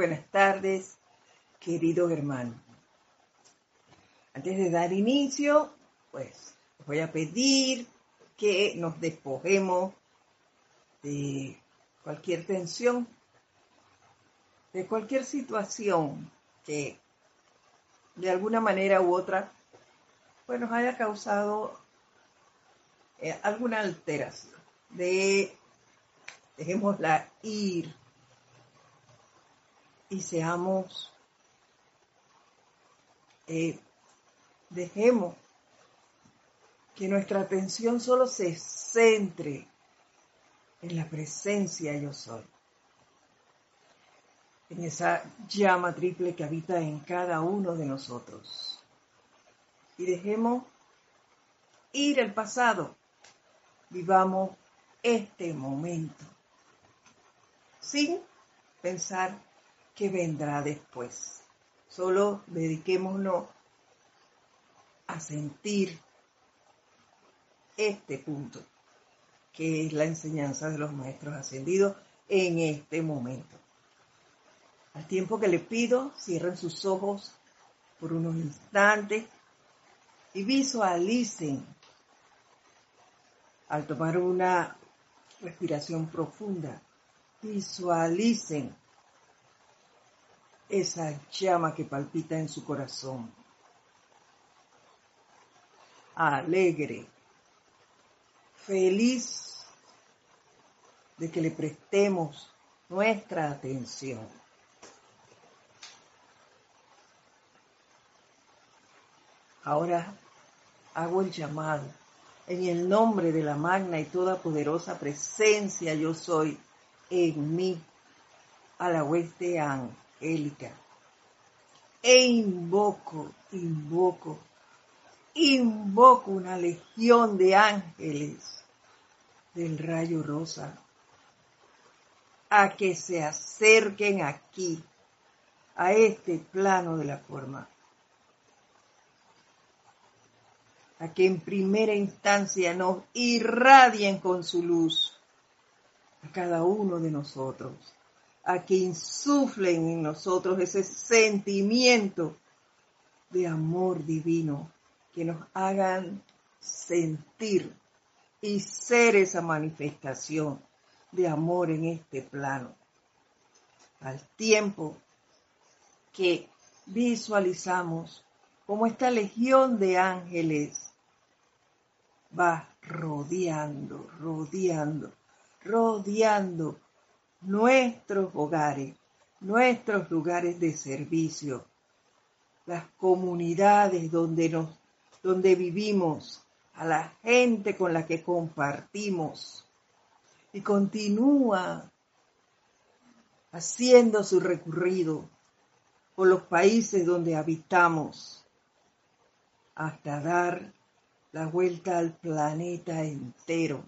Buenas tardes, querido hermano. Antes de dar inicio, pues voy a pedir que nos despojemos de cualquier tensión, de cualquier situación que de alguna manera u otra pues nos haya causado eh, alguna alteración. De dejémosla ir y seamos, eh, dejemos que nuestra atención solo se centre en la presencia yo soy, en esa llama triple que habita en cada uno de nosotros. Y dejemos ir el pasado, vivamos este momento, sin pensar que vendrá después. Solo dediquémonos a sentir este punto, que es la enseñanza de los maestros ascendidos en este momento. Al tiempo que le pido, cierren sus ojos por unos instantes y visualicen al tomar una respiración profunda, visualicen esa llama que palpita en su corazón. Alegre, feliz de que le prestemos nuestra atención. Ahora hago el llamado en el nombre de la magna y toda poderosa presencia yo soy en mí a la hueste E invoco, invoco, invoco una legión de ángeles del rayo rosa a que se acerquen aquí, a este plano de la forma. A que en primera instancia nos irradien con su luz a cada uno de nosotros a que insuflen en nosotros ese sentimiento de amor divino, que nos hagan sentir y ser esa manifestación de amor en este plano. Al tiempo que visualizamos como esta legión de ángeles va rodeando, rodeando, rodeando nuestros hogares, nuestros lugares de servicio, las comunidades donde, nos, donde vivimos, a la gente con la que compartimos. Y continúa haciendo su recorrido por los países donde habitamos hasta dar la vuelta al planeta entero,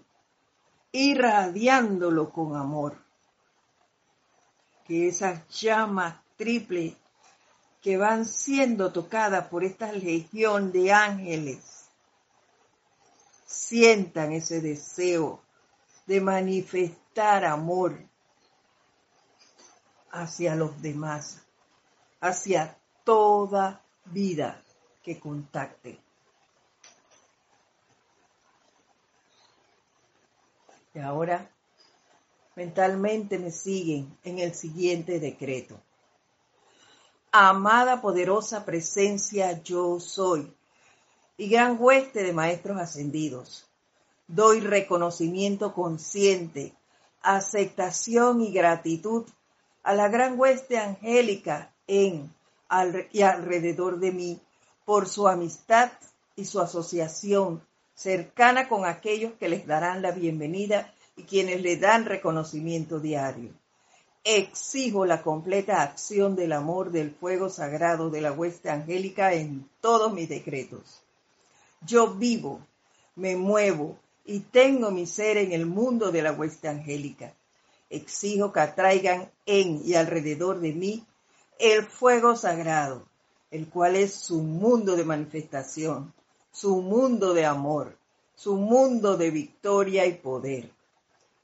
irradiándolo con amor que esas llamas triple que van siendo tocadas por esta legión de ángeles sientan ese deseo de manifestar amor hacia los demás, hacia toda vida que contacte. Y ahora mentalmente me siguen en el siguiente decreto. Amada poderosa presencia yo soy y gran hueste de maestros ascendidos. Doy reconocimiento consciente, aceptación y gratitud a la gran hueste angélica en y alrededor de mí por su amistad y su asociación cercana con aquellos que les darán la bienvenida y quienes le dan reconocimiento diario. Exijo la completa acción del amor del fuego sagrado de la hueste angélica en todos mis decretos. Yo vivo, me muevo y tengo mi ser en el mundo de la hueste angélica. Exijo que atraigan en y alrededor de mí el fuego sagrado, el cual es su mundo de manifestación, su mundo de amor, su mundo de victoria y poder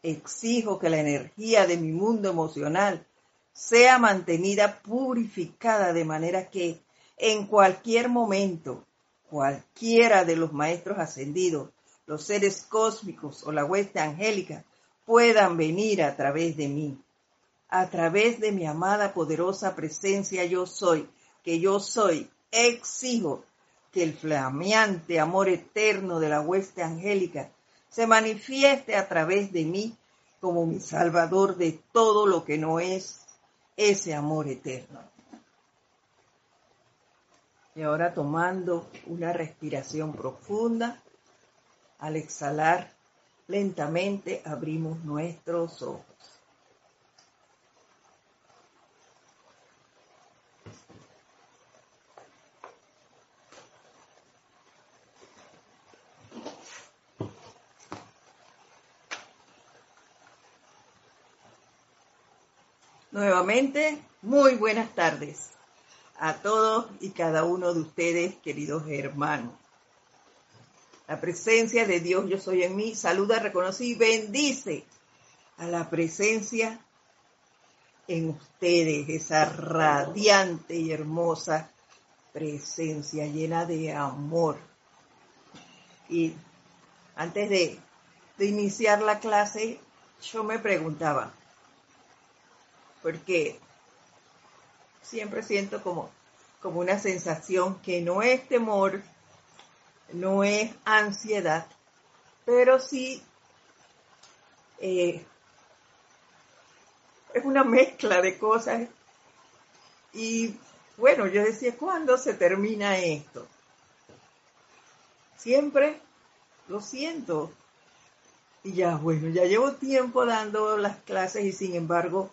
exijo que la energía de mi mundo emocional sea mantenida purificada de manera que en cualquier momento cualquiera de los maestros ascendidos, los seres cósmicos o la hueste angélica puedan venir a través de mí, a través de mi amada poderosa presencia yo soy, que yo soy, exijo que el flameante amor eterno de la hueste angélica se manifieste a través de mí como mi salvador de todo lo que no es ese amor eterno. Y ahora tomando una respiración profunda, al exhalar lentamente abrimos nuestros ojos. Nuevamente, muy buenas tardes a todos y cada uno de ustedes, queridos hermanos. La presencia de Dios, yo soy en mí, saluda, reconoce y bendice a la presencia en ustedes, esa radiante y hermosa presencia llena de amor. Y antes de, de iniciar la clase, yo me preguntaba, porque siempre siento como, como una sensación que no es temor, no es ansiedad, pero sí eh, es una mezcla de cosas. Y bueno, yo decía, ¿cuándo se termina esto? Siempre lo siento. Y ya, bueno, ya llevo tiempo dando las clases y sin embargo,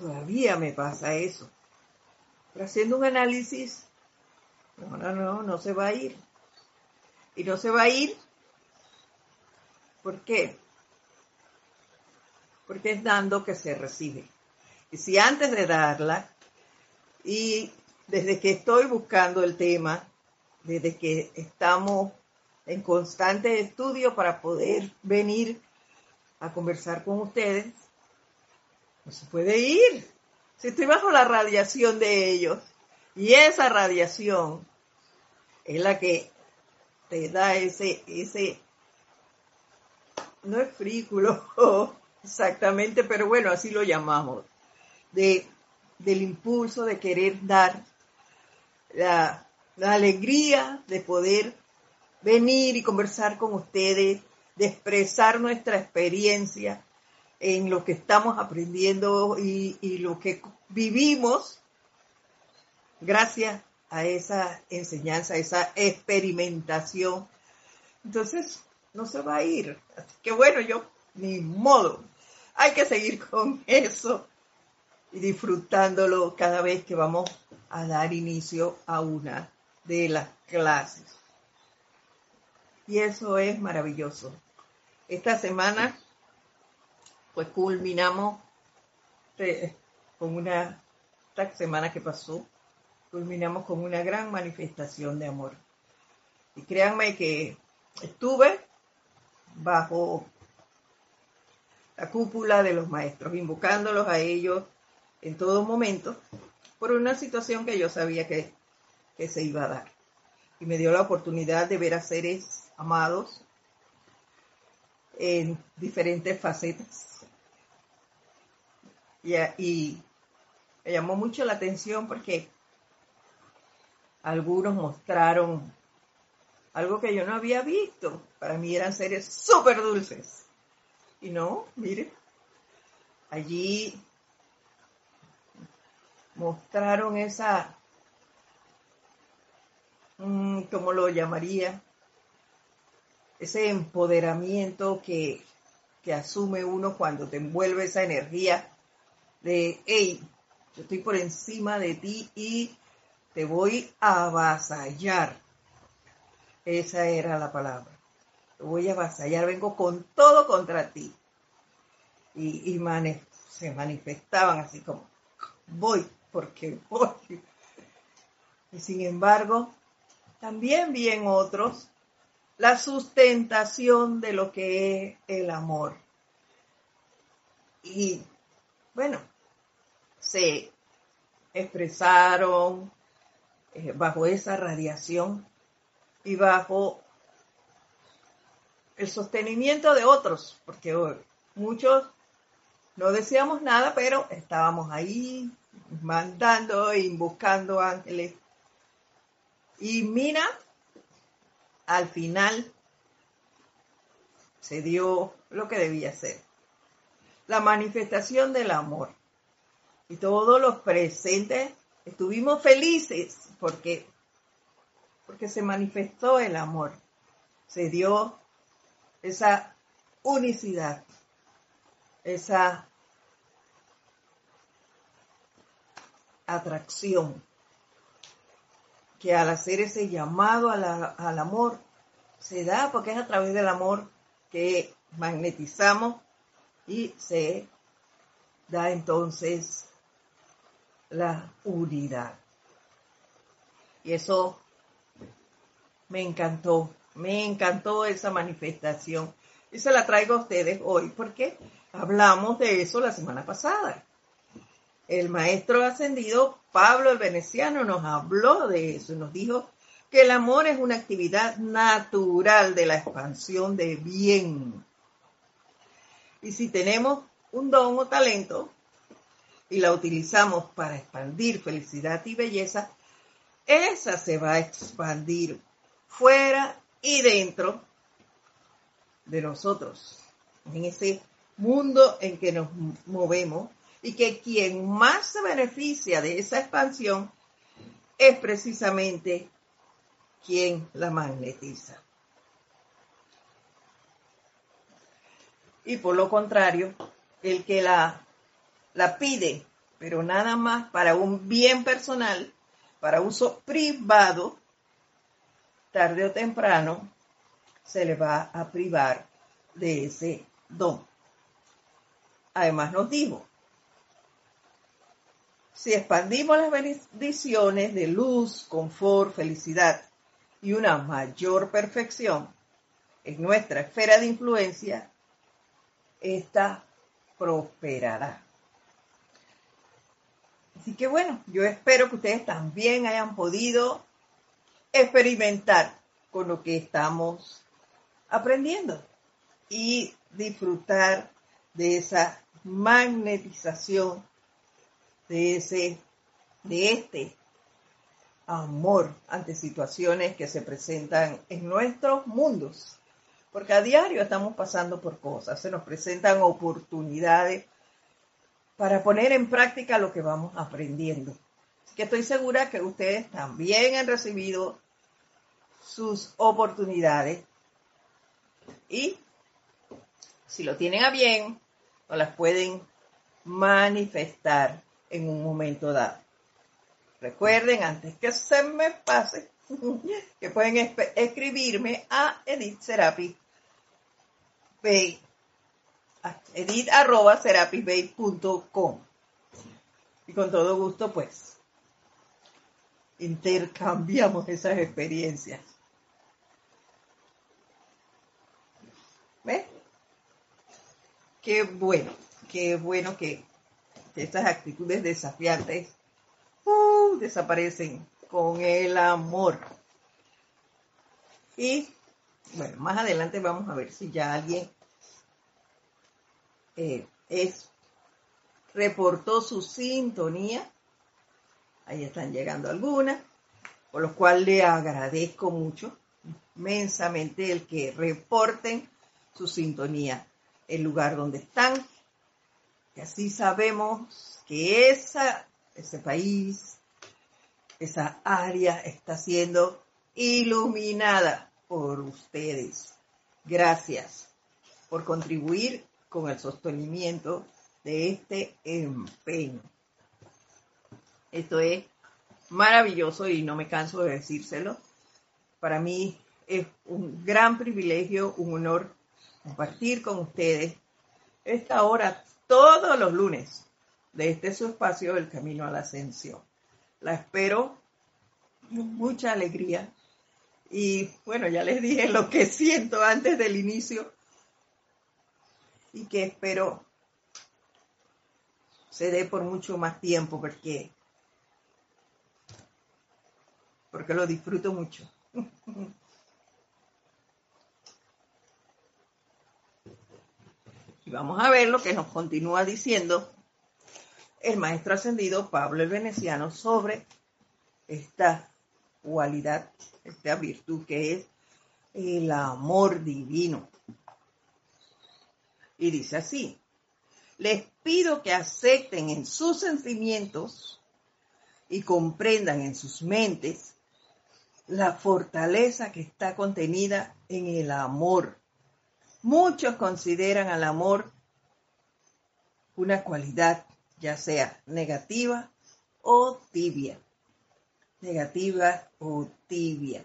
Todavía me pasa eso. Pero haciendo un análisis, no, no, no, no se va a ir. Y no se va a ir. ¿Por qué? Porque es dando que se recibe. Y si antes de darla, y desde que estoy buscando el tema, desde que estamos en constante estudio para poder venir a conversar con ustedes, no se puede ir. Si estoy bajo la radiación de ellos, y esa radiación es la que te da ese, ese, no es frículo exactamente, pero bueno, así lo llamamos, de, del impulso de querer dar la, la alegría de poder venir y conversar con ustedes, de expresar nuestra experiencia en lo que estamos aprendiendo y, lo que vivimos gracias a esa enseñanza, esa experimentación. Entonces, no se va a ir. Así que bueno, yo, ni modo. Hay que seguir con eso y disfrutándolo cada vez que vamos a dar inicio a una de las clases. Y eso es maravilloso. Esta semana pues culminamos eh, con una, esta semana que pasó, culminamos con una gran manifestación de amor. Y créanme que estuve bajo la cúpula de los maestros, invocándolos a ellos en todo momento, por una situación que yo sabía que, que se iba a dar. Y me dio la oportunidad de ver a seres amados en diferentes facetas y, me llamó mucho la atención porque algunos mostraron algo que yo no había visto. Para mí eran seres súper dulces. Y no, mire, allí mostraron esa, mm, ¿cómo lo llamaría? Ese empoderamiento que, que asume uno cuando te envuelve esa energía de, hey, yo estoy por encima de ti y te voy a avasallar. Esa era la palabra. Te voy a avasallar, vengo con todo contra ti. Y, se manifestaban así como, voy, porque voy. Y sin embargo, también vi en otros la sustentación de lo que es el amor. Y bueno, se expresaron eh, bajo esa radiación y bajo el sostenimiento de otros, porque muchos no decíamos nada, pero estábamos ahí mandando y buscando ángeles. Y mira, al final se dio lo que debía ser. La manifestación del amor. Y todos los presentes estuvimos felices porque, porque se manifestó el amor. Se dio esa unicidad, esa atracción que al hacer ese llamado al amor se da porque es a través del amor que magnetizamos y se da entonces la unidad. Y eso me encantó, me encantó esa manifestación. Y se la traigo a ustedes hoy porque hablamos de eso la semana pasada. El maestro ascendido Pablo el Veneciano nos habló de eso, nos dijo que el amor es una actividad natural de la expansión de bien. Y si tenemos un don o talento y la utilizamos para expandir felicidad y belleza, esa se va a expandir fuera y dentro de nosotros, en ese mundo en que nos movemos y que quien más se beneficia de esa expansión es precisamente quien la magnetiza. Y por lo contrario, el que la, la pide, pero nada más para un bien personal, para uso privado, tarde o temprano se le va a privar de ese don. Además nos dijo, si expandimos las bendiciones de luz, confort, felicidad y una mayor perfección en nuestra esfera de influencia, esta prosperará. Así que bueno, yo espero que ustedes también hayan podido experimentar con lo que estamos aprendiendo y disfrutar de esa magnetización de ese de este amor ante situaciones que se presentan en nuestros mundos. Porque a diario estamos pasando por cosas, se nos presentan oportunidades para poner en práctica lo que vamos aprendiendo. Así que estoy segura que ustedes también han recibido sus oportunidades y si lo tienen a bien, no las pueden manifestar en un momento dado. Recuerden, antes que se me pase, que pueden escribirme a Edith Serapi edit arroba Y con todo gusto, pues, intercambiamos esas experiencias. ¿Ves? Qué bueno, qué bueno que estas actitudes desafiantes uh, desaparecen con el amor. Y bueno, más adelante vamos a ver si ya alguien eh, es, reportó su sintonía. Ahí están llegando algunas, por lo cual le agradezco mucho, inmensamente, el que reporten su sintonía, el lugar donde están, y así sabemos que esa, ese país, esa área está siendo iluminada por ustedes. Gracias por contribuir con el sostenimiento de este empeño. Esto es maravilloso y no me canso de decírselo. Para mí es un gran privilegio, un honor compartir con ustedes esta hora todos los lunes de este su espacio El Camino a la Ascensión. La espero con mucha alegría y bueno, ya les dije lo que siento antes del inicio y que espero se dé por mucho más tiempo porque porque lo disfruto mucho. y vamos a ver lo que nos continúa diciendo el maestro ascendido Pablo el Veneciano sobre esta cualidad, esta virtud que es el amor divino. Y dice así, les pido que acepten en sus sentimientos y comprendan en sus mentes la fortaleza que está contenida en el amor. Muchos consideran al amor una cualidad, ya sea negativa o tibia. Negativa o tibia.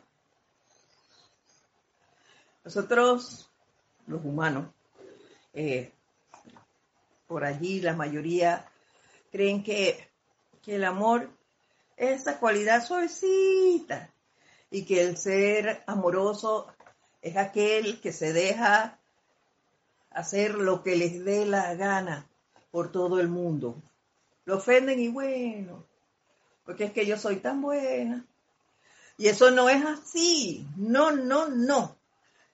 Nosotros, los humanos, eh, por allí la mayoría creen que, que el amor es esa cualidad suavecita y que el ser amoroso es aquel que se deja hacer lo que les dé la gana por todo el mundo. Lo ofenden y bueno, porque es que yo soy tan buena. Y eso no es así. No, no, no.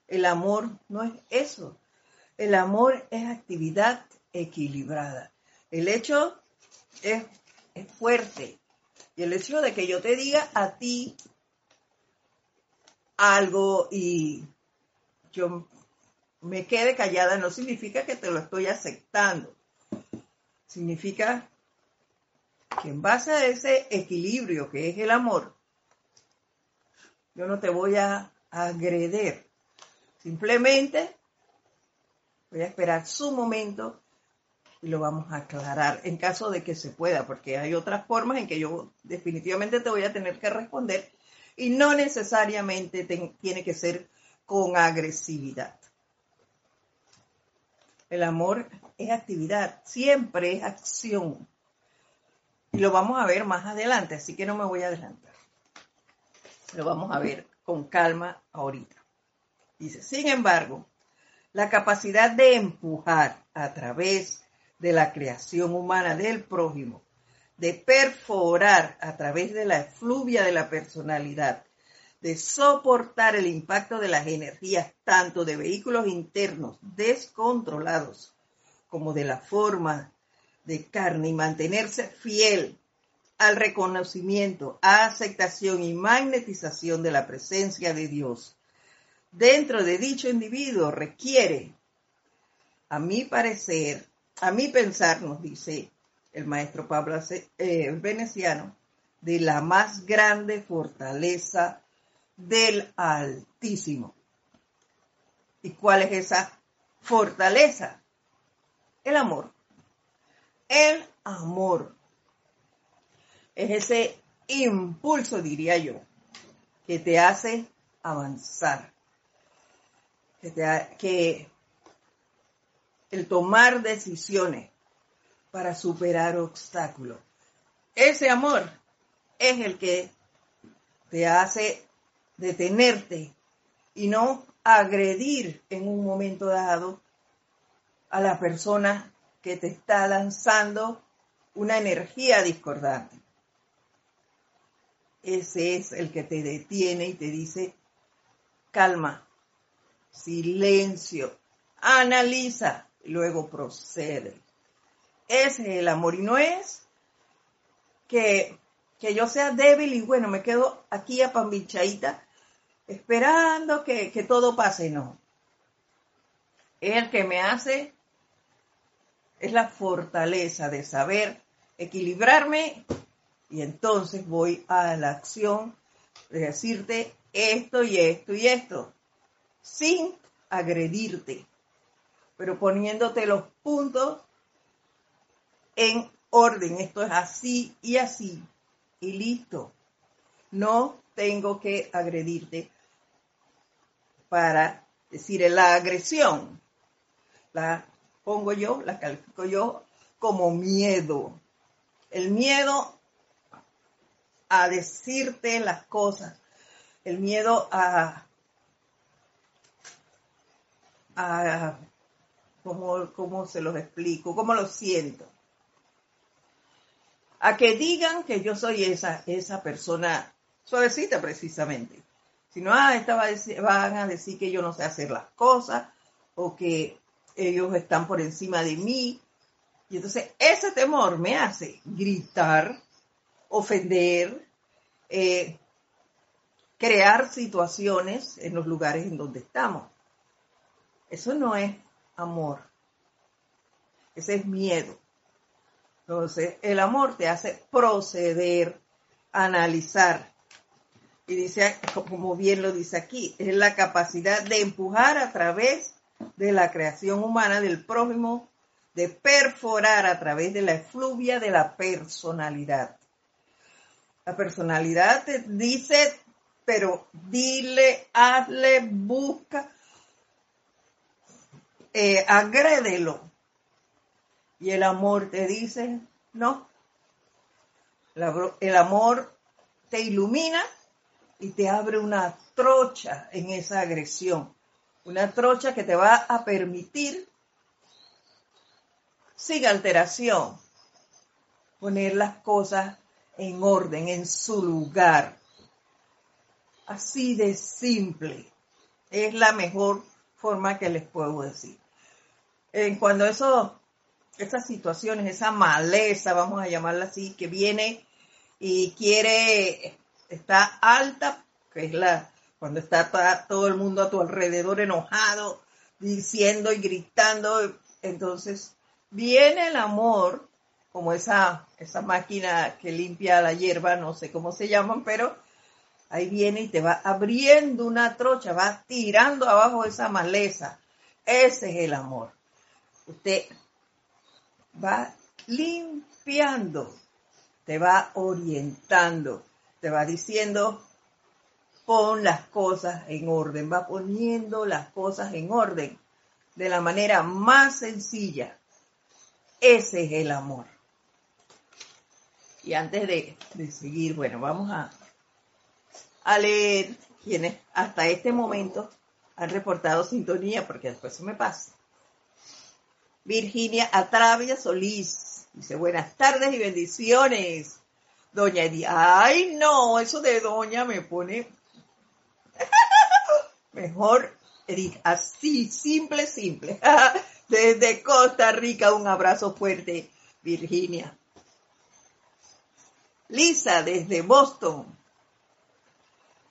El amor no es eso. El amor es actividad equilibrada. El hecho es, es fuerte. Y el hecho de que yo te diga a ti algo y yo me quede callada no significa que te lo estoy aceptando. Significa que en base a ese equilibrio que es el amor, yo no te voy a agreder. Simplemente voy a esperar su momento y lo vamos a aclarar en caso de que se pueda, porque hay otras formas en que yo definitivamente te voy a tener que responder y no necesariamente tiene que ser con agresividad. El amor es actividad, siempre es acción. Y lo vamos a ver más adelante, así que no me voy a adelantar. Lo vamos a ver con calma ahorita. Dice, sin embargo, la capacidad de empujar a través de la creación humana del prójimo, de perforar a través de la efluvia de la personalidad, de soportar el impacto de las energías tanto de vehículos internos descontrolados como de la forma de carne y mantenerse fiel al reconocimiento, aceptación y magnetización de la presencia de Dios dentro de dicho individuo requiere, a mi parecer, a mi pensar, nos dice el maestro Pablo eh, Veneciano, de la más grande fortaleza del Altísimo. ¿Y cuál es esa fortaleza? El amor. El amor. Es ese impulso, diría yo, que te hace avanzar, que, el tomar decisiones para superar obstáculos. Ese amor es el que te hace detenerte y no agredir en un momento dado a la persona que te está lanzando una energía discordante. Ese es el que te detiene y te dice, calma, silencio, analiza y luego procede. Ese es el amor y no es que, que yo sea débil y bueno, me quedo aquí a pambichadita esperando que, que todo pase, no. El que me hace es la fortaleza de saber equilibrarme y entonces voy a la acción de decirte esto y esto y esto sin agredirte, pero poniéndote los puntos en orden. Esto es así y así y listo. No tengo que agredirte para decir la agresión. La pongo yo, la califico yo como miedo. El miedo a decirte las cosas, el miedo a ¿cómo, se los explico? ¿Cómo lo siento? a que digan que yo soy esa, esa persona suavecita precisamente. Si no, ah, esta van a decir que yo no sé hacer las cosas o que ellos están por encima de mí. Y entonces ese temor me hace gritar, ofender, eh, crear situaciones en los lugares en donde estamos. Eso no es amor. Ese es miedo. Entonces, el amor te hace proceder, analizar. Y dice, como bien lo dice aquí, es la capacidad de empujar a través de la creación humana del prójimo, de perforar a través de la efluvia de la personalidad. La personalidad te dice, pero dile, hazle, busca, eh, agrédelo. Y el amor te dice, no. el amor te ilumina y te abre una trocha en esa agresión. Una trocha que te va a permitir, sin alteración, poner las cosas en orden, en su lugar. Así de simple. Es la mejor forma que les puedo decir. En cuando eso, esas situaciones, esa maleza, vamos a llamarla así, que viene y quiere, está alta, que es la, cuando está todo el mundo a tu alrededor enojado, diciendo y gritando, entonces viene el amor, como esa, esa máquina que limpia la hierba, no sé cómo se llaman, pero ahí viene y te va abriendo una trocha, va tirando abajo esa maleza. Ese es el amor. Usted va limpiando, te va orientando, te va diciendo, pon las cosas en orden, va poniendo las cosas en orden de la manera más sencilla. Ese es el amor. Y antes de, seguir, bueno, vamos a, a leer quienes hasta este momento han reportado sintonía, porque después se me pasa. Virginia Atravia Solís dice, buenas tardes y bendiciones. Doña Edith, ay no, eso de doña me pone mejor, Edith, así, simple, simple. Desde Costa Rica, un abrazo fuerte, Virginia. Lisa, desde Boston,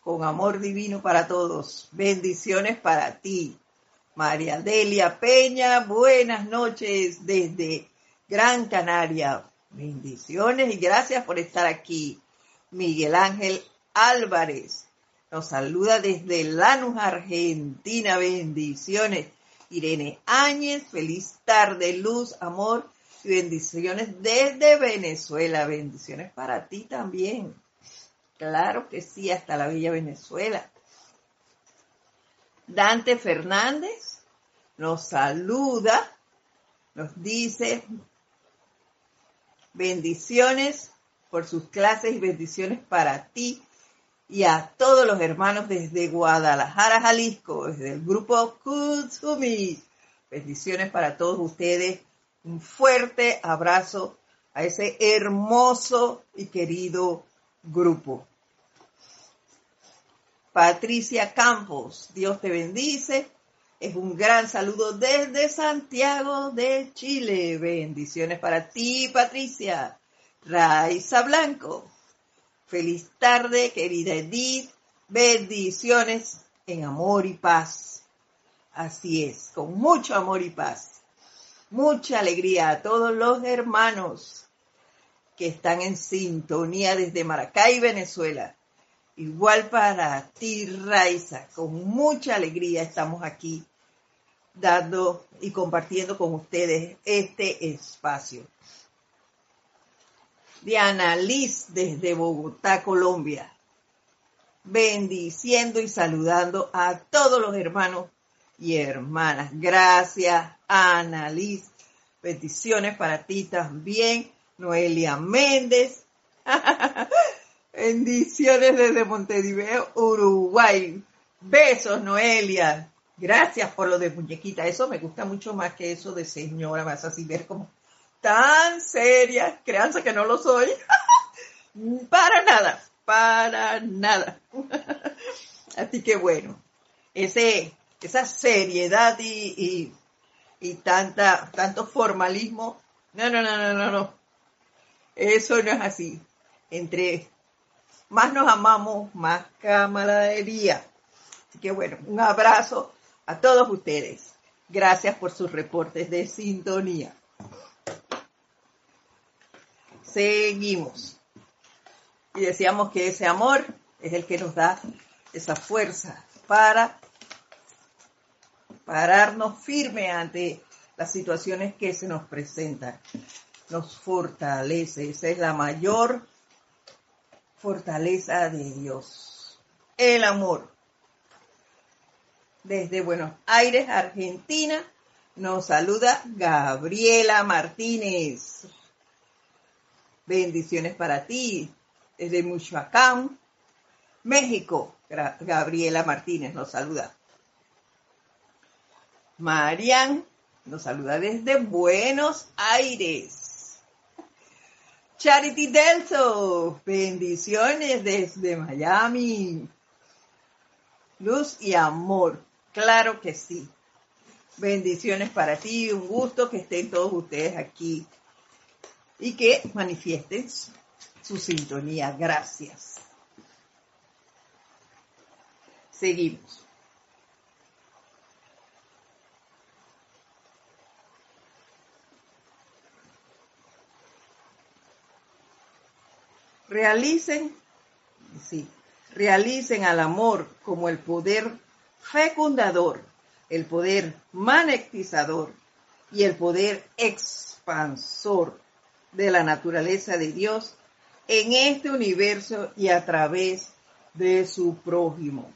con amor divino para todos. Bendiciones para ti. María Delia Peña, buenas noches desde Gran Canaria. Bendiciones y gracias por estar aquí. Miguel Ángel Álvarez nos saluda desde Lanús, Argentina. Bendiciones. Irene Áñez, feliz tarde, luz, amor y bendiciones desde Venezuela. Bendiciones para ti también. Claro que sí, hasta la bella Venezuela. Dante Fernández nos saluda, nos dice bendiciones por sus clases y bendiciones para ti y a todos los hermanos desde Guadalajara, Jalisco, desde el grupo Kutsumi. Bendiciones para todos ustedes. Un fuerte abrazo a ese hermoso y querido grupo. Patricia Campos, Dios te bendice. Es un gran saludo desde Santiago de Chile. Bendiciones para ti, Patricia. Raiza Blanco. Feliz tarde, querida Edith. Bendiciones en amor y paz. Así es, con mucho amor y paz. Mucha alegría a todos los hermanos que están en sintonía desde Maracay, Venezuela. Igual para ti, Raiza, con mucha alegría estamos aquí dando y compartiendo con ustedes este espacio. Diana Liz desde Bogotá, Colombia, bendiciendo y saludando a todos los hermanos y hermanas. Gracias, Ana Liz. Bendiciones para ti también, Noelia Méndez. Bendiciones desde Montevideo, Uruguay. Besos, Noelia. Gracias por lo de muñequita. Eso me gusta mucho más que eso de señora. Vas así ver como tan seria, créanse que no lo soy, para nada, para nada. Así que bueno, ese, esa seriedad y, y, tanta, tanto formalismo, no, no, no, no, no, no. Eso no es así. Entre más nos amamos, más camaradería. Así que bueno, un abrazo a todos ustedes. Gracias por sus reportes de sintonía. Seguimos. Y decíamos que ese amor es el que nos da esa fuerza para pararnos firme ante las situaciones que se nos presentan. Nos fortalece. Esa es la mayor fortaleza de Dios. El amor. Desde Buenos Aires, Argentina, nos saluda Gabriela Martínez. Bendiciones para ti. Desde Michoacán, México, Gabriela Martínez nos saluda. Marian nos saluda desde Buenos Aires. Charity Delso, bendiciones desde Miami. Luz y amor, claro que sí. Bendiciones para ti, un gusto que estén todos ustedes aquí y que manifiesten su sintonía. Gracias. Seguimos. Realicen, sí, realicen al amor como el poder fecundador, el poder magnetizador y el poder expansor de la naturaleza de Dios en este universo y a través de su prójimo.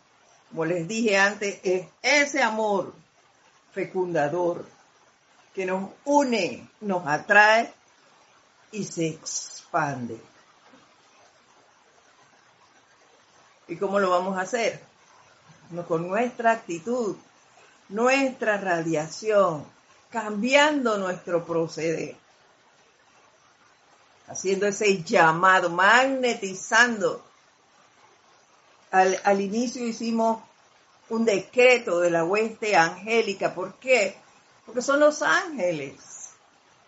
Como les dije antes, es ese amor fecundador que nos une, nos atrae y se expande. ¿Y cómo lo vamos a hacer? Con nuestra actitud, nuestra radiación, cambiando nuestro proceder haciendo ese llamado, magnetizando. Al, inicio hicimos un decreto de la hueste angélica. ¿Por qué? Porque son los ángeles,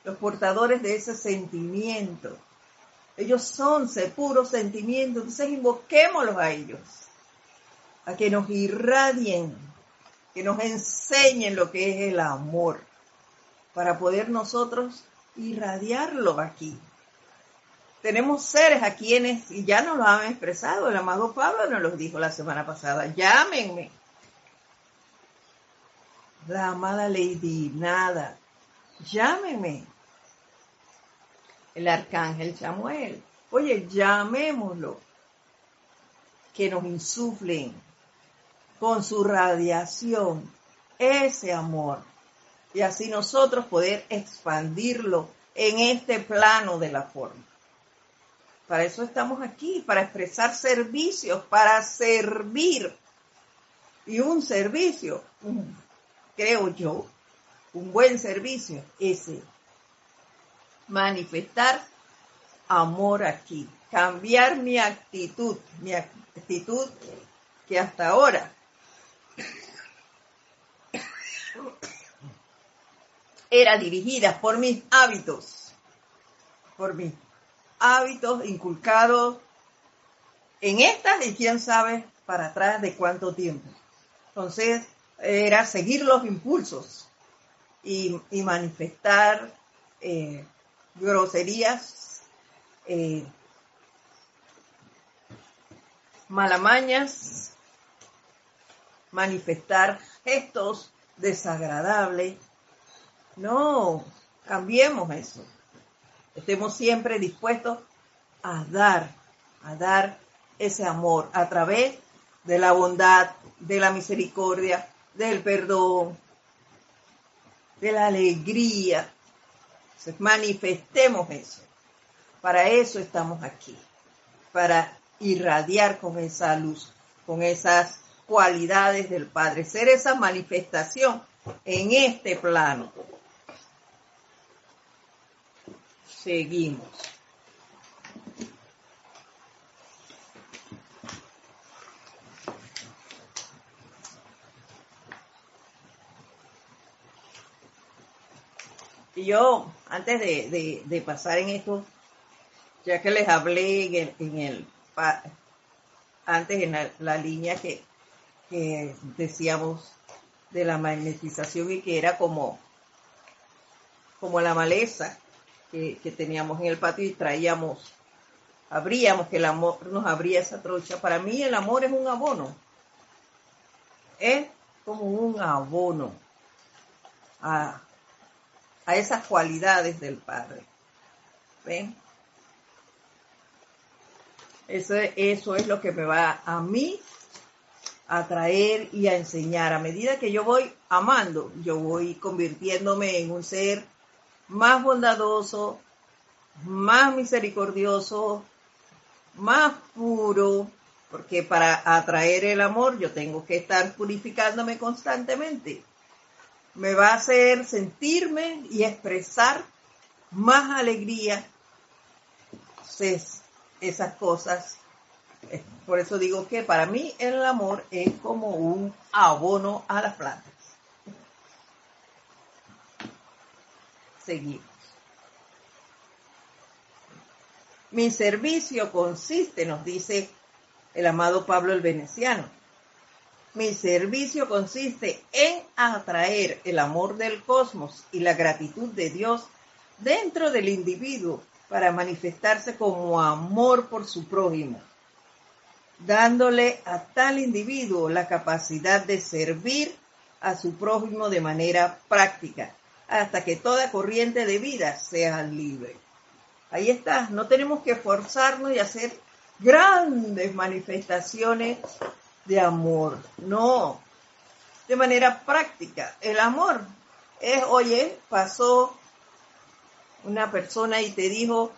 los portadores de ese sentimiento. Ellos son ese puro sentimiento. Entonces invoquémoslos a ellos, a que nos irradien, que nos enseñen lo que es el amor, para poder nosotros irradiarlo aquí tenemos seres a quienes, y ya nos lo han expresado, el amado Pablo nos lo dijo la semana pasada, llámenme. La amada Lady Nada, llámenme. El arcángel Samuel, oye, llamémoslo. Que nos insuflen con su radiación ese amor. Y así nosotros poder expandirlo en este plano de la forma. Para eso estamos aquí, para expresar servicios, para servir. Y un servicio, creo yo, un buen servicio, ese. Manifestar amor aquí, cambiar mi actitud, mi actitud que hasta ahora era dirigida por mis hábitos, por mis hábitos inculcados en estas y quién sabe para atrás de cuánto tiempo. Entonces, era seguir los impulsos y, manifestar eh, groserías, eh, malamañas, manifestar gestos desagradables. No, cambiemos eso estemos siempre dispuestos a dar, a dar ese amor a través de la bondad, de la misericordia, del perdón, de la alegría. manifestemos eso. Para eso estamos aquí, para irradiar con esa luz, con esas cualidades del Padre, ser esa manifestación en este plano. Seguimos. Y yo, antes de, pasar en esto, ya que les hablé en el, antes en la, línea que, decíamos de la magnetización y que era como, como la maleza que, teníamos en el patio y traíamos, abríamos, que el amor nos abría esa trocha. Para mí el amor es un abono. Es como un abono a, a esas cualidades del Padre. ¿Ven? Eso, eso es lo que me va a mí a traer y a enseñar. A medida que yo voy amando, yo voy convirtiéndome en un ser más bondadoso, más misericordioso, más puro, porque para atraer el amor yo tengo que estar purificándome constantemente me va a hacer sentirme y expresar más alegría esas cosas. Por eso digo que para mí el amor es como un abono a las plantas. Seguimos. Mi servicio consiste, nos dice el amado Pablo el Veneciano, mi servicio consiste en atraer el amor del cosmos y la gratitud de Dios dentro del individuo para manifestarse como amor por su prójimo, dándole a tal individuo la capacidad de servir a su prójimo de manera práctica, hasta que toda corriente de vida sea libre. Ahí está, no tenemos que forzarnos y hacer grandes manifestaciones de amor, no, de manera práctica. El amor es, oye, pasó una persona y te dijo,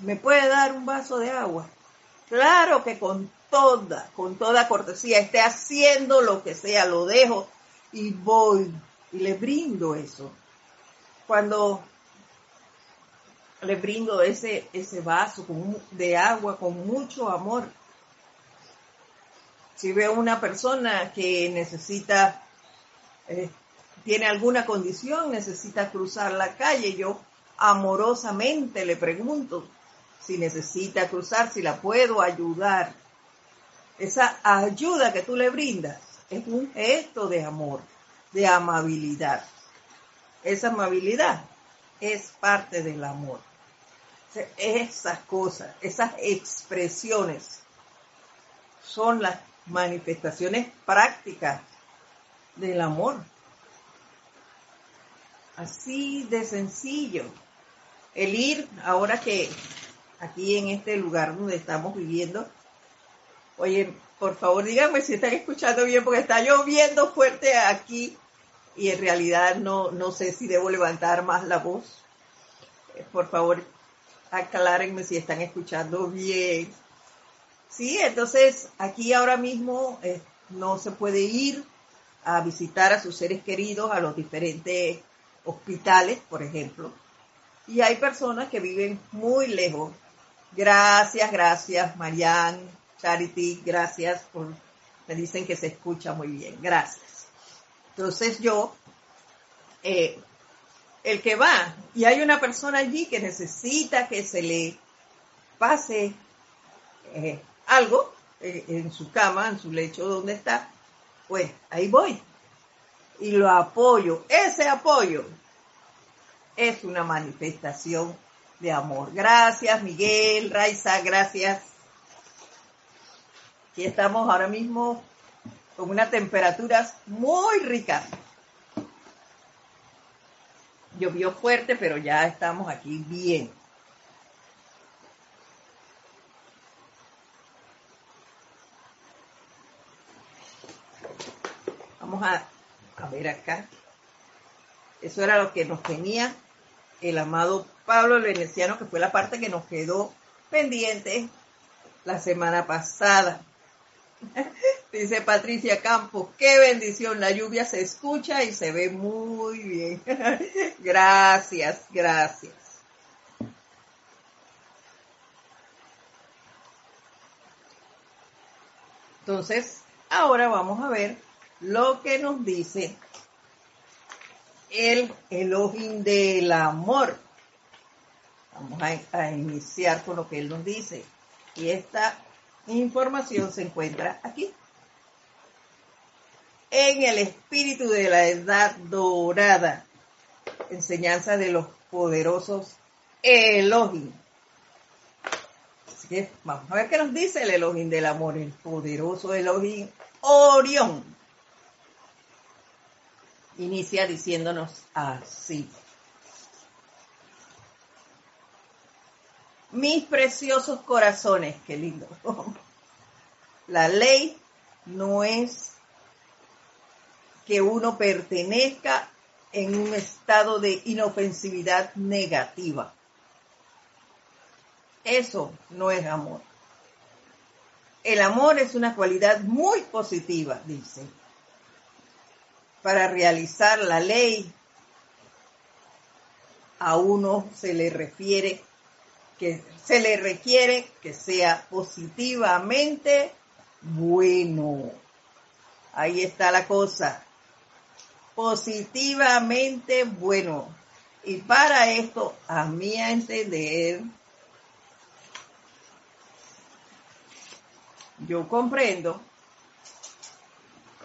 ¿me puede dar un vaso de agua? Claro que con toda, con toda cortesía, esté haciendo lo que sea, lo dejo y voy y le brindo eso. Cuando le brindo ese, ese vaso de agua con mucho amor, si veo una persona que necesita, eh, tiene alguna condición, necesita cruzar la calle, yo amorosamente le pregunto si necesita cruzar, si la puedo ayudar. Esa ayuda que tú le brindas es un gesto de amor, de amabilidad. Esa amabilidad es parte del amor. Esas cosas, esas expresiones son las manifestaciones prácticas del amor. Así de sencillo. El ir, ahora que aquí en este lugar donde estamos viviendo, oye, por favor díganme si están escuchando bien, porque está lloviendo fuerte aquí y en realidad no, no sé si debo levantar más la voz. Eh, por favor, aclárenme si están escuchando bien. Sí, entonces aquí ahora mismo eh, no se puede ir a visitar a sus seres queridos a los diferentes hospitales, por ejemplo. Y hay personas que viven muy lejos. Gracias, gracias, Marianne, Charity, gracias por, me dicen que se escucha muy bien, gracias. Entonces yo, eh, el que va y hay una persona allí que necesita que se le pase eh, algo eh, en su cama, en su lecho donde está, pues ahí voy y lo apoyo. Ese apoyo es una manifestación de amor. Gracias, Miguel, Raiza, gracias. Aquí estamos ahora mismo con unas temperaturas muy ricas. Llovió fuerte, pero ya estamos aquí bien. Vamos a, ver acá. Eso era lo que nos tenía el amado Pablo Veneciano, que fue la parte que nos quedó pendiente la semana pasada. Dice Patricia Campos, qué bendición, la lluvia se escucha y se ve muy bien. gracias, gracias. Entonces, ahora vamos a ver lo que nos dice el Elohim del amor. Vamos a, a iniciar con lo que él nos dice. Y esta información se encuentra aquí. En el espíritu de la edad dorada. Enseñanza de los poderosos Elohim. Así que vamos a ver qué nos dice el Elohim del amor, el poderoso Elohim Orión. Inicia diciéndonos así. Mis preciosos corazones, qué lindo. La ley no es que uno pertenezca en un estado de inofensividad negativa. Eso no es amor. El amor es una cualidad muy positiva, dice. Para realizar la ley, a uno se le refiere que se le requiere que sea positivamente bueno. Ahí está la cosa. Positivamente bueno. Y para esto, a mi entender, yo comprendo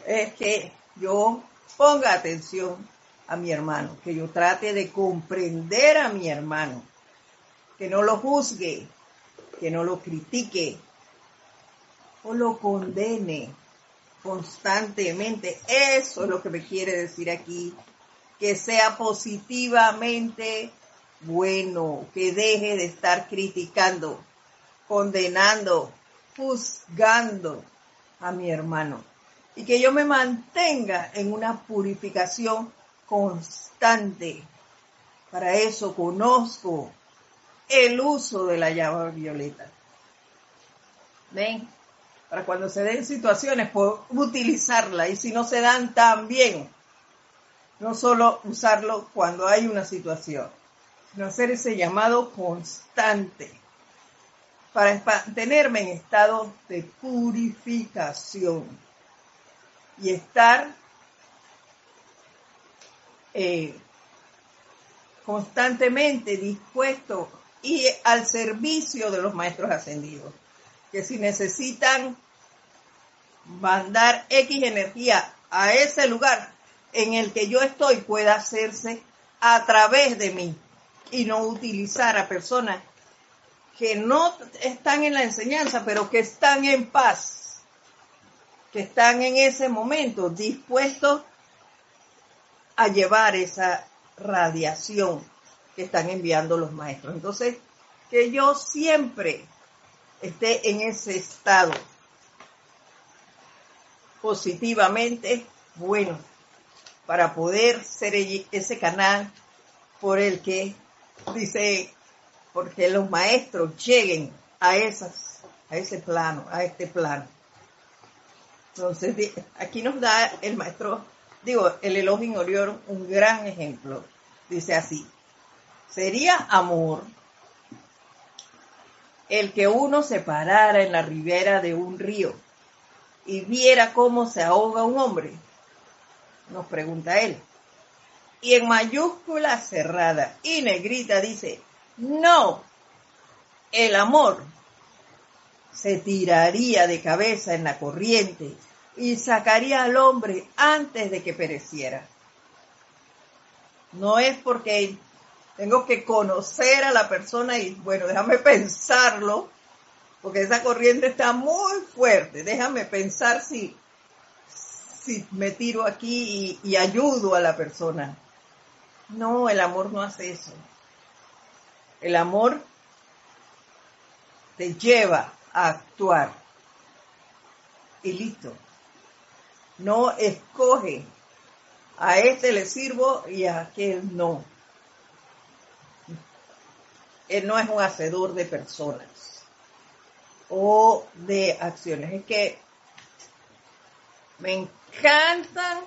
es que yo ponga atención a mi hermano, que yo trate de comprender a mi hermano, que no lo juzgue, que no lo critique o lo condene constantemente. Eso es lo que me quiere decir aquí, que sea positivamente bueno, que deje de estar criticando, condenando, juzgando a mi hermano y que yo me mantenga en una purificación constante. Para eso conozco el uso de la llama violeta. ¿Ven? Para cuando se den situaciones, utilizarla y si no se dan también, no solo usarlo cuando hay una situación, sino hacer ese llamado constante para mantenerme en estado de purificación y estar eh, constantemente dispuesto y al servicio de los maestros ascendidos. Que si necesitan mandar X energía a ese lugar en el que yo estoy, pueda hacerse a través de mí y no utilizar a personas que no están en la enseñanza, pero que están en paz, que están en ese momento dispuestos a llevar esa radiación que están enviando los maestros. Entonces, que yo siempre esté en ese estado positivamente bueno para poder ser ese canal por el que dice porque los maestros lleguen a esas, a ese plano, a este plano. Entonces, aquí nos da el maestro, digo, el Elohim Orión un gran ejemplo. Dice así, sería amor el que uno se parara en la ribera de un río y viera cómo se ahoga un hombre, nos pregunta él. Y en mayúscula cerrada y negrita dice, no, el amor se tiraría de cabeza en la corriente y sacaría al hombre antes de que pereciera. No es porque tengo que conocer a la persona y bueno, déjame pensarlo, porque esa corriente está muy fuerte. Déjame pensar si, si me tiro aquí y, y ayudo a la persona. No, el amor no hace eso. El amor te lleva a actuar. Y listo. No escoge a este le sirvo y a aquel no. Él no es un hacedor de personas o de acciones. Es que me encantan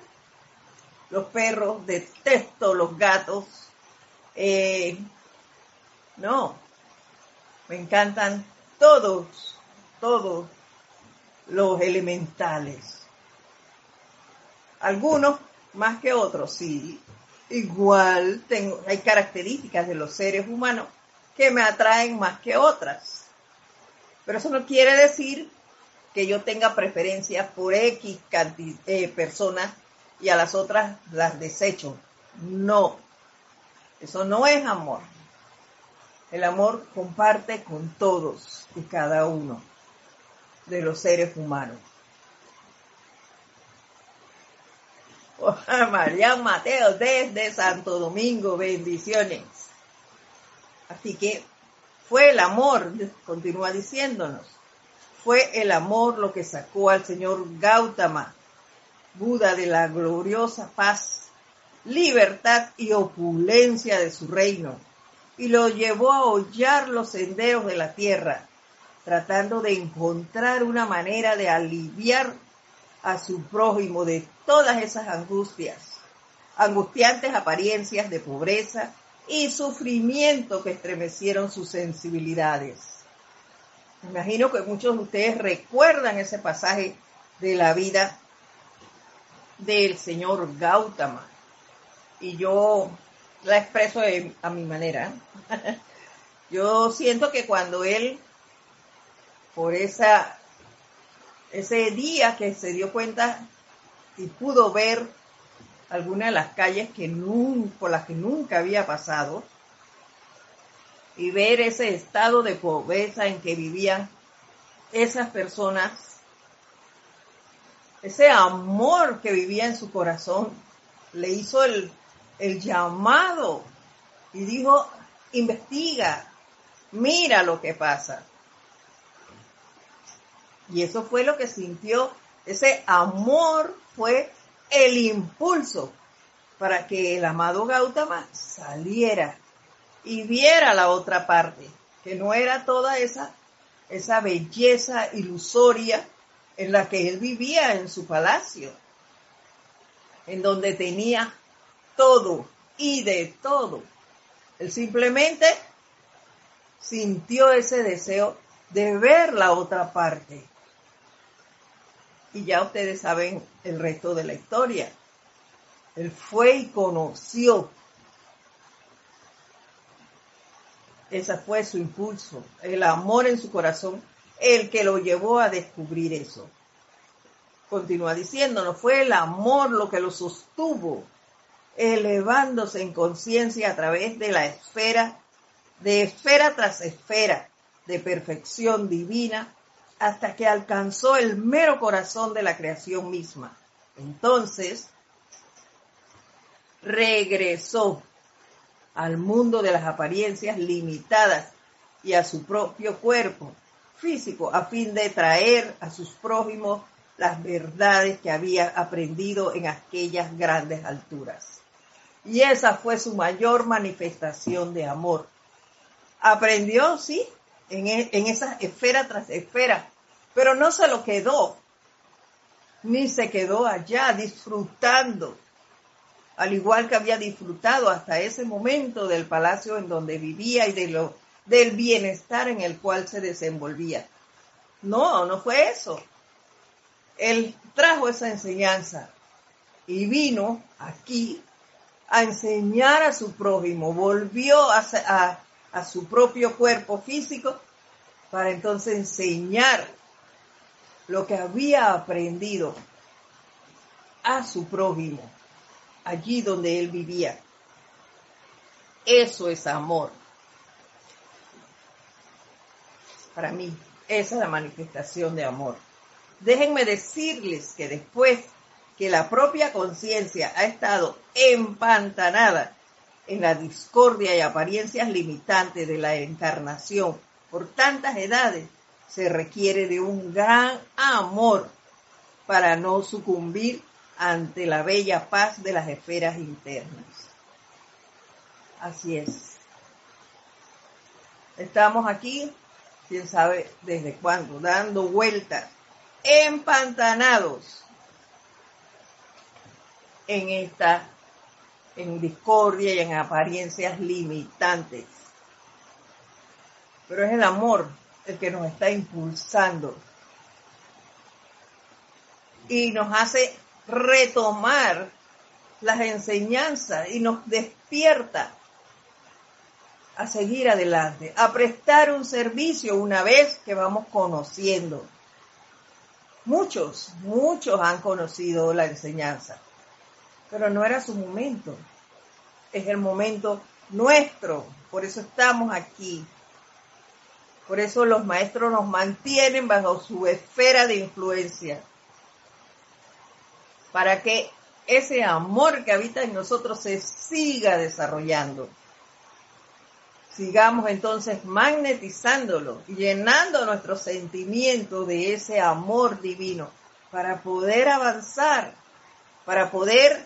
los perros, detesto los gatos. Eh, no, me encantan todos, todos los elementales. Algunos más que otros, sí. Igual tengo, hay características de los seres humanos que me atraen más que otras. Pero eso no quiere decir que yo tenga preferencia por X eh, personas y a las otras las desecho. No, eso no es amor. El amor comparte con todos y cada uno de los seres humanos. María Mateo desde Santo Domingo, bendiciones. Así que fue el amor, continúa diciéndonos, fue el amor lo que sacó al señor Gautama, Buda de la gloriosa paz, libertad y opulencia de su reino, y lo llevó a hollar los senderos de la tierra, tratando de encontrar una manera de aliviar a su prójimo de todas esas angustias, angustiantes apariencias de pobreza y sufrimiento que estremecieron sus sensibilidades. imagino que muchos de ustedes recuerdan ese pasaje de la vida del señor Gautama. Y yo la expreso a mi manera. yo siento que cuando él, por esa, ese día que se dio cuenta y pudo ver algunas de las calles que por las que nunca había pasado, y ver ese estado de pobreza en que vivían esas personas ese amor que vivía en su corazón, le hizo el, llamado y dijo, investiga, mira lo que pasa. Y eso fue lo que sintió, ese amor fue el impulso para que el amado Gautama saliera y viera la otra parte, que no era toda esa, esa belleza ilusoria en la que él vivía en su palacio, en donde tenía todo y de todo. Él simplemente sintió ese deseo de ver la otra parte. Y ya ustedes saben el resto de la historia. Él fue y conoció. Ese fue su impulso, el amor en su corazón el que lo llevó a descubrir eso. Continúa diciéndonos, fue el amor lo que lo sostuvo, elevándose en conciencia a través de la esfera, de esfera tras esfera de perfección divina, hasta que alcanzó el mero corazón de la creación misma. Entonces, regresó al mundo de las apariencias limitadas y a su propio cuerpo, físico a fin de traer a sus prójimos las verdades que había aprendido en aquellas grandes alturas. Y esa fue su mayor manifestación de amor. Aprendió, sí, en, e, en esa esfera tras esfera, pero no se lo quedó, ni se quedó allá disfrutando, al igual que había disfrutado hasta ese momento del palacio en donde vivía y de lo del bienestar en el cual se desenvolvía. No, no fue eso. Él trajo esa enseñanza y vino aquí a enseñar a su prójimo, volvió a, a, su propio cuerpo físico para entonces enseñar lo que había aprendido a su prójimo, allí donde él vivía. Eso es amor. Para mí, esa es la manifestación de amor. Déjenme decirles que después que la propia conciencia ha estado empantanada en la discordia y apariencias limitantes de la encarnación por tantas edades, se requiere de un gran amor para no sucumbir ante la bella paz de las esferas internas. Así es. Estamos aquí quién sabe desde cuándo, dando vueltas, empantanados en esta, en discordia y en apariencias limitantes. Pero es el amor el que nos está impulsando y nos hace retomar las enseñanzas y nos despierta a seguir adelante, a prestar un servicio una vez que vamos conociendo. Muchos, muchos han conocido la enseñanza, pero no era su momento. Es el momento nuestro, por eso estamos aquí. Por eso los maestros nos mantienen bajo su esfera de influencia, para que ese amor que habita en nosotros se siga desarrollando. Sigamos entonces magnetizándolo, llenando nuestro sentimiento de ese amor divino para poder avanzar, para poder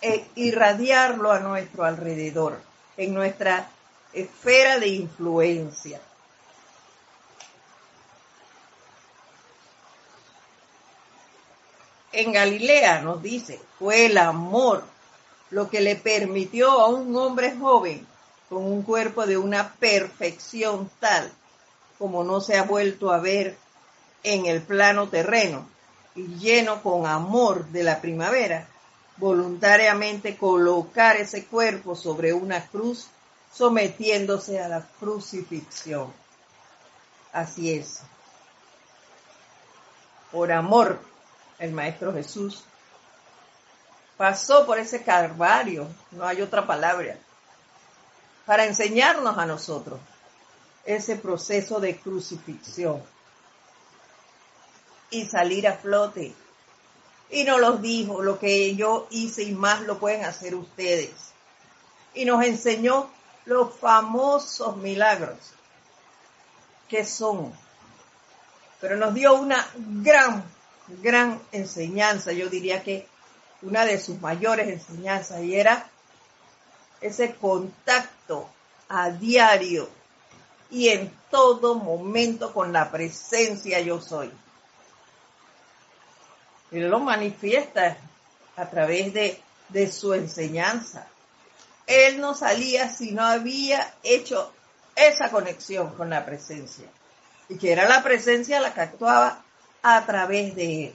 eh, irradiarlo a nuestro alrededor, en nuestra esfera de influencia. En Galilea nos dice, fue el amor lo que le permitió a un hombre joven con un cuerpo de una perfección tal como no se ha vuelto a ver en el plano terreno y lleno con amor de la primavera, voluntariamente colocar ese cuerpo sobre una cruz sometiéndose a la crucifixión. Así es. Por amor, el Maestro Jesús pasó por ese calvario, no hay otra palabra, para enseñarnos a nosotros ese proceso de crucifixión y salir a flote. Y nos los dijo, lo que yo hice y más lo pueden hacer ustedes. Y nos enseñó los famosos milagros que son. Pero nos dio una gran, gran enseñanza, yo diría que una de sus mayores enseñanzas, y era ese contacto a diario y en todo momento con la presencia yo soy. Él lo manifiesta a través de, de su enseñanza. Él no salía si no había hecho esa conexión con la presencia. Y que era la presencia la que actuaba a través de él.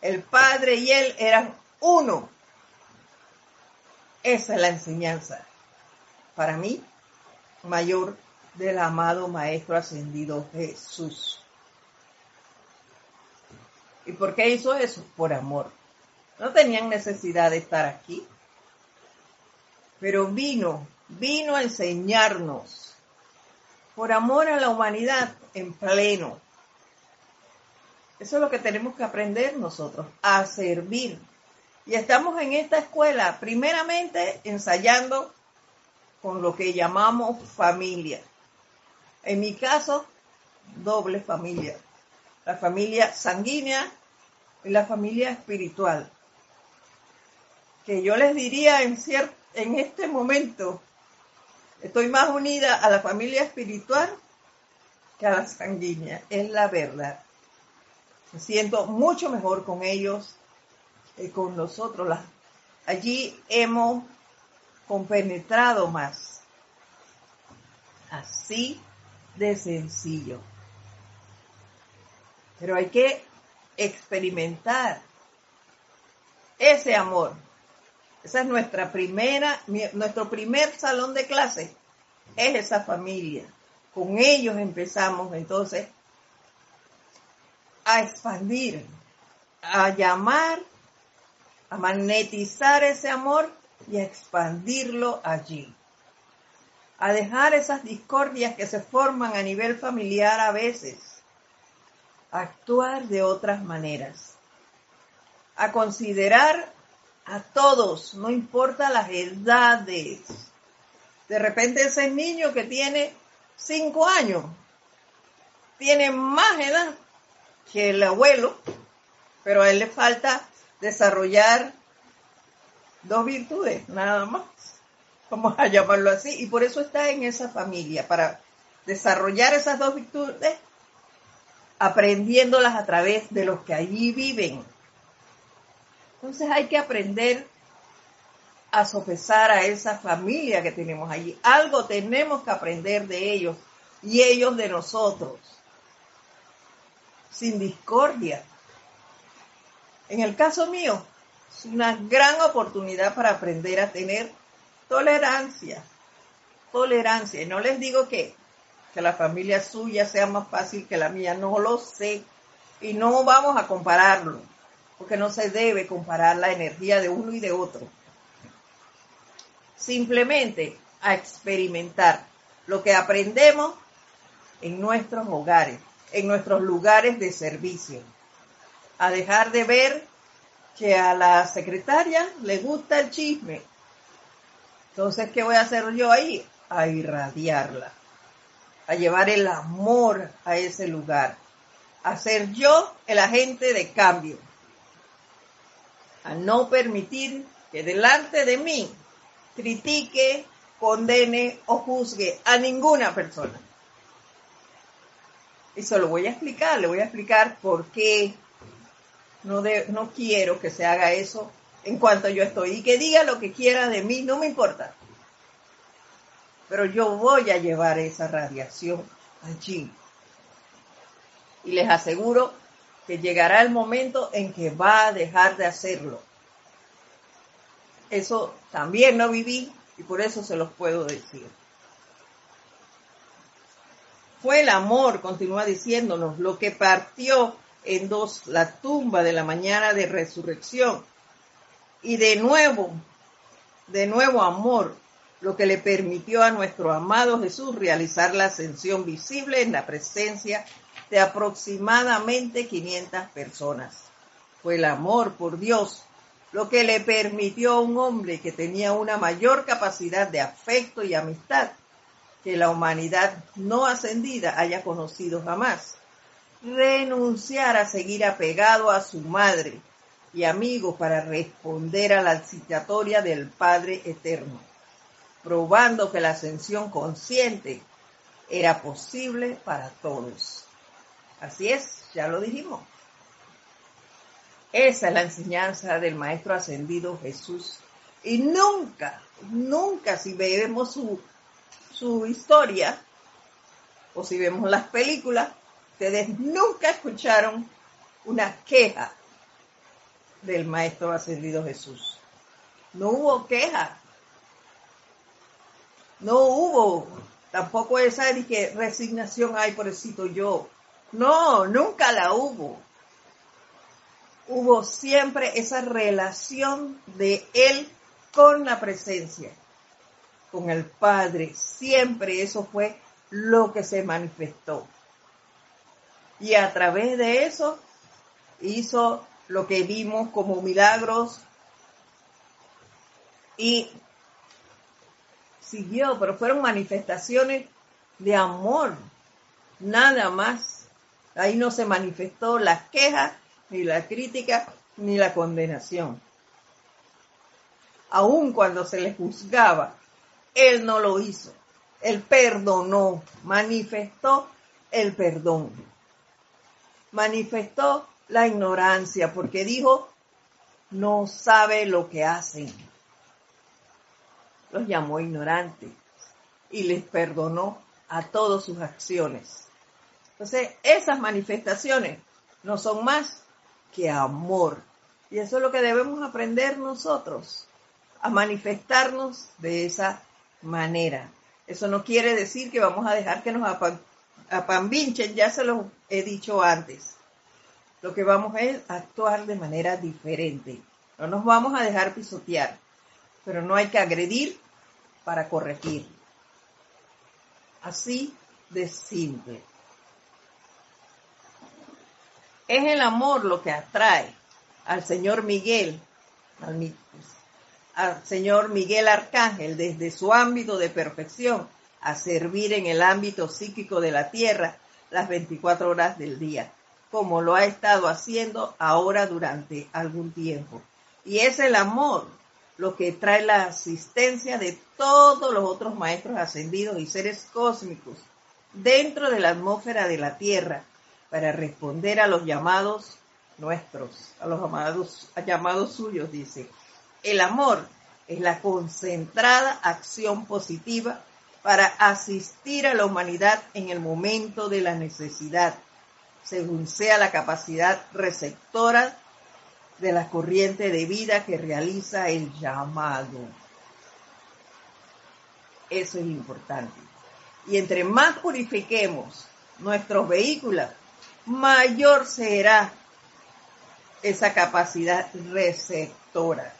El Padre y él eran uno. Esa es la enseñanza, para mí, mayor del amado Maestro Ascendido Jesús. ¿Y por qué hizo eso? Por amor. No tenían necesidad de estar aquí, pero vino, vino a enseñarnos por amor a la humanidad en pleno. Eso es lo que tenemos que aprender nosotros, a servir, y estamos en esta escuela, primeramente ensayando con lo que llamamos familia. En mi caso, doble familia. La familia sanguínea y la familia espiritual. Que yo les diría en, en este momento, estoy más unida a la familia espiritual que a la sanguínea. Es la verdad. Me siento mucho mejor con ellos eh, con nosotros. allí hemos compenetrado más. Así de sencillo. Pero hay que experimentar ese amor. Esa es nuestra primera, nuestro primer salón de clase. Es esa familia. Con ellos empezamos entonces a expandir, a llamar a magnetizar ese amor y a expandirlo allí. A dejar esas discordias que se forman a nivel familiar a veces. Actuar de otras maneras. A considerar a todos, no importa las edades. De repente ese niño que tiene cinco años tiene más edad que el abuelo, pero a él le falta desarrollar dos virtudes, nada más. Vamos a llamarlo así. Y por eso está en esa familia, para desarrollar esas dos virtudes, aprendiéndolas a través de los que allí viven. Entonces hay que aprender a sopesar a esa familia que tenemos allí. Algo tenemos que aprender de ellos y ellos de nosotros. Sin discordia En el caso mío, es una gran oportunidad para aprender a tener tolerancia. Tolerancia. No les digo que, que la familia suya sea más fácil que la mía, no lo sé. Y no vamos a compararlo, porque no se debe comparar la energía de uno y de otro. Simplemente a experimentar lo que aprendemos en nuestros hogares, en nuestros lugares de servicio. A dejar de ver que a la secretaria le gusta el chisme. Entonces, ¿qué voy a hacer yo ahí? A irradiarla, a llevar el amor a ese lugar, a ser yo el agente de cambio, a no permitir que delante de mí critique, condene o juzgue a ninguna persona. Y se lo voy a explicar, le voy a explicar por qué no, no quiero que se haga eso en cuanto yo estoy. Y que diga lo que quiera de mí, no me importa. Pero yo voy a llevar esa radiación allí. Y les aseguro que llegará el momento en que va a dejar de hacerlo. Eso también no viví y por eso se los puedo decir. Fue el amor, continúa diciéndonos, lo que partió en dos la tumba de la mañana de resurrección. Y de nuevo, de nuevo amor, lo que le permitió a nuestro amado Jesús realizar la ascensión visible en la presencia de aproximadamente 500 personas. Fue el amor por Dios lo que le permitió a un hombre que tenía una mayor capacidad de afecto y amistad que la humanidad no ascendida haya conocido jamás. Renunciar a seguir apegado a su madre y amigo para responder a la citatoria del Padre Eterno, probando que la ascensión consciente era posible para todos. Así es, ya lo dijimos. Esa es la enseñanza del Maestro Ascendido Jesús. Y nunca, nunca si vemos su, su historia o si vemos las películas, ustedes nunca escucharon una queja del Maestro Ascendido Jesús. No hubo queja. No hubo tampoco esa de que resignación hay, pobrecito yo. No, nunca la hubo hubo siempre esa relación de Él con la presencia, con el Padre. Siempre eso fue lo que se manifestó. Y a través de eso hizo lo que vimos como milagros y siguió, pero fueron manifestaciones de amor, nada más. Ahí no se manifestó las quejas ni la crítica, ni la condenación. Aun cuando se le juzgaba, él no lo hizo. Él perdonó, manifestó el perdón. Manifestó la ignorancia porque dijo, no sabe lo que hacen. Los llamó ignorantes y les perdonó a todas sus acciones. Entonces, esas manifestaciones no son más que amor. Y eso es lo que debemos aprender nosotros, a manifestarnos de esa manera. Eso no quiere decir que vamos a dejar que nos apambinchen, ya se lo he dicho antes. Lo que vamos es actuar de manera diferente. No nos vamos a dejar pisotear, pero no hay que agredir para corregir. Así de simple. Es el amor lo que atrae al señor Miguel, al, señor Miguel Arcángel desde su ámbito de perfección a servir en el ámbito psíquico de la tierra las 24 horas del día, como lo ha estado haciendo ahora durante algún tiempo. Y es el amor lo que trae la asistencia de todos los otros maestros ascendidos y seres cósmicos dentro de la atmósfera de la Tierra para responder a los llamados nuestros, a los llamados, suyos, dice. El amor es la concentrada acción positiva para asistir a la humanidad en el momento de la necesidad, según sea la capacidad receptora de la corriente de vida que realiza el llamado. Eso es importante. Y entre más purifiquemos nuestros vehículos, mayor será esa capacidad receptora.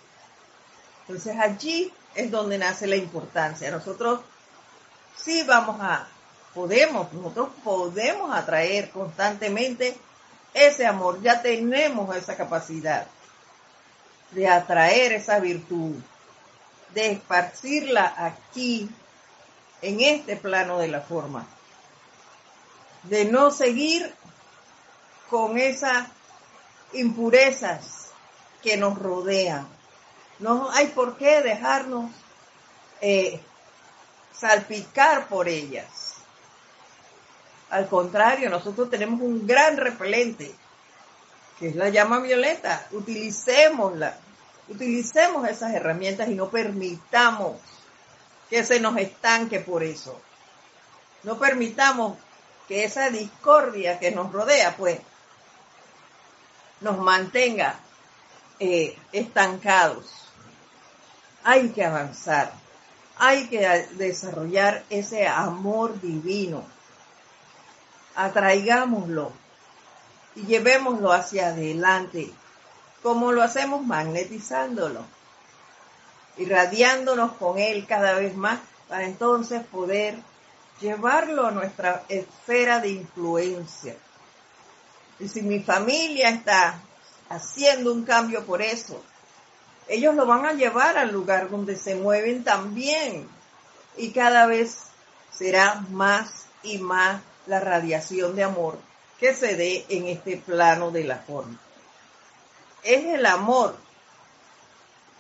Entonces allí es donde nace la importancia. Nosotros sí vamos a, podemos, nosotros podemos atraer constantemente ese amor, ya tenemos esa capacidad de atraer esa virtud, de esparcirla aquí, en este plano de la forma, de no seguir con esas impurezas que nos rodean. No hay por qué dejarnos eh, salpicar por ellas. Al contrario, nosotros tenemos un gran repelente, que es la llama violeta. Utilicémosla, utilicemos esas herramientas y no permitamos que se nos estanque por eso. No permitamos que esa discordia que nos rodea, pues, nos mantenga eh, estancados. Hay que avanzar, hay que desarrollar ese amor divino atraigámoslo y llevémoslo hacia adelante, como lo hacemos magnetizándolo, irradiándonos con él cada vez más para entonces poder llevarlo a nuestra esfera de influencia. Y si mi familia está haciendo un cambio por eso, ellos lo van a llevar al lugar donde se mueven también. Y cada vez será más y más la radiación de amor que se dé en este plano de la forma. Es el amor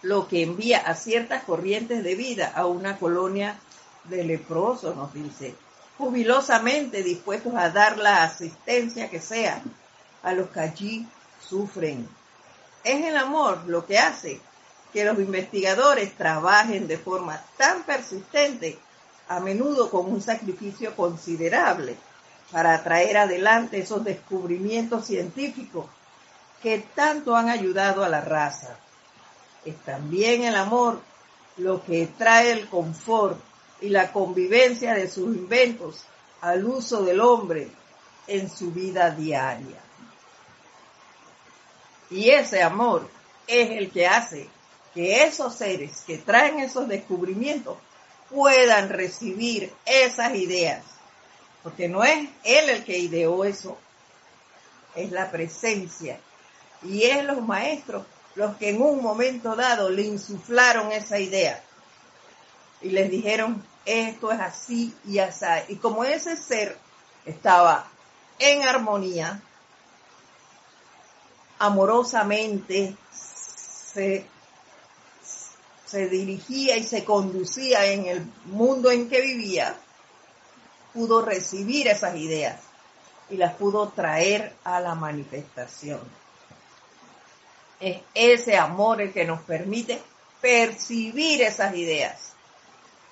lo que envía a ciertas corrientes de vida a una colonia de leprosos, nos dice, jubilosamente dispuestos a dar la asistencia que sea a los que allí sufren. Es el amor lo que hace que los investigadores trabajen de forma tan persistente, a menudo con un sacrificio considerable, para traer adelante esos descubrimientos científicos que tanto han ayudado a la raza. Es también el amor lo que trae el confort y la convivencia de sus inventos al uso del hombre en su vida diaria. Y ese amor es el que hace que esos seres que traen esos descubrimientos puedan recibir esas ideas porque no es él el que ideó eso, es la presencia. Y es los maestros los que en un momento dado le insuflaron esa idea y les dijeron, esto es así y así. Y como ese ser estaba en armonía, amorosamente se, se dirigía y se conducía en el mundo en que vivía, pudo recibir esas ideas y las pudo traer a la manifestación. Es ese amor el que nos permite percibir esas ideas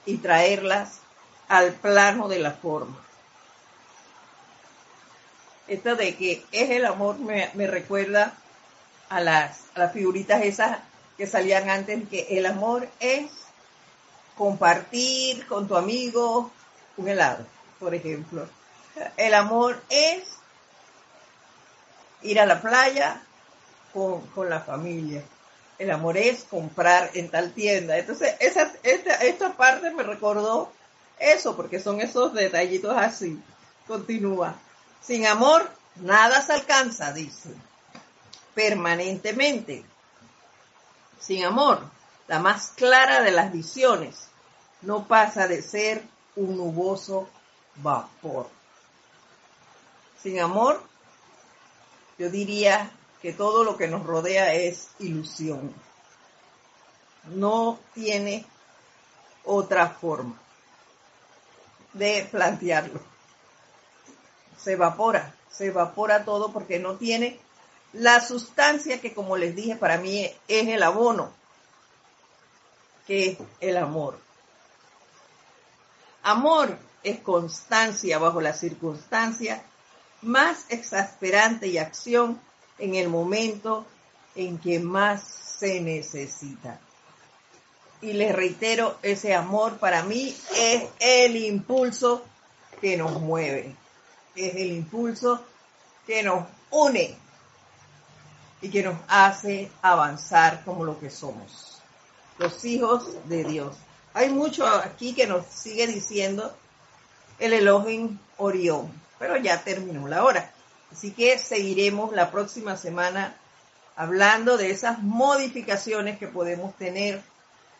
y traerlas al plano de la forma. Esto de que es el amor me, recuerda a las, a las figuritas esas que salían antes, que el amor es compartir con tu amigo un helado por ejemplo. El amor es ir a la playa con, la familia. El amor es comprar en tal tienda. Entonces, esa, esta, esta parte me recordó eso, porque son esos detallitos así. Continúa. Sin amor, nada se alcanza, dice. Permanentemente. Sin amor, la más clara de las visiones no pasa de ser un nuboso vapor. Sin amor, yo diría que todo lo que nos rodea es ilusión. No tiene otra forma de plantearlo. Se evapora, se evapora todo porque no tiene la sustancia que, como les dije, para mí es el abono, que es el amor. Amor es constancia bajo la circunstancia más exasperante y acción en el momento en que más se necesita. Y les reitero, ese amor para mí es el impulso que nos mueve, es el impulso que nos une y que nos hace avanzar como lo que somos, los hijos de Dios. Hay mucho aquí que nos sigue diciendo el Elohim Orión, pero ya terminó la hora. Así que seguiremos la próxima semana hablando de esas modificaciones que podemos tener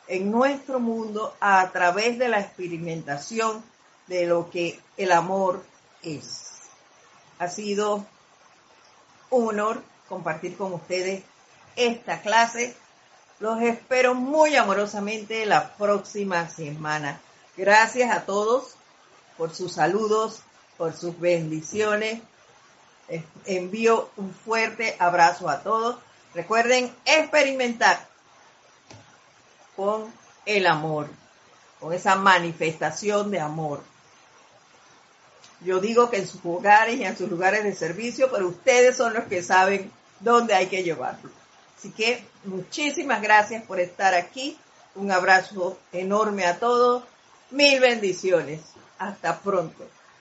en nuestro mundo a través de la experimentación de lo que el amor es. Ha sido un honor compartir con ustedes esta clase. Los espero muy amorosamente la próxima semana. Gracias a todos por sus saludos, por sus bendiciones. Envío un fuerte abrazo a todos. Recuerden experimentar con el amor, con esa manifestación de amor. Yo digo que en sus hogares y en sus lugares de servicio, pero ustedes son los que saben dónde hay que llevarlo. Así que muchísimas gracias por estar aquí. Un abrazo enorme a todos. Mil bendiciones. Hasta pronto.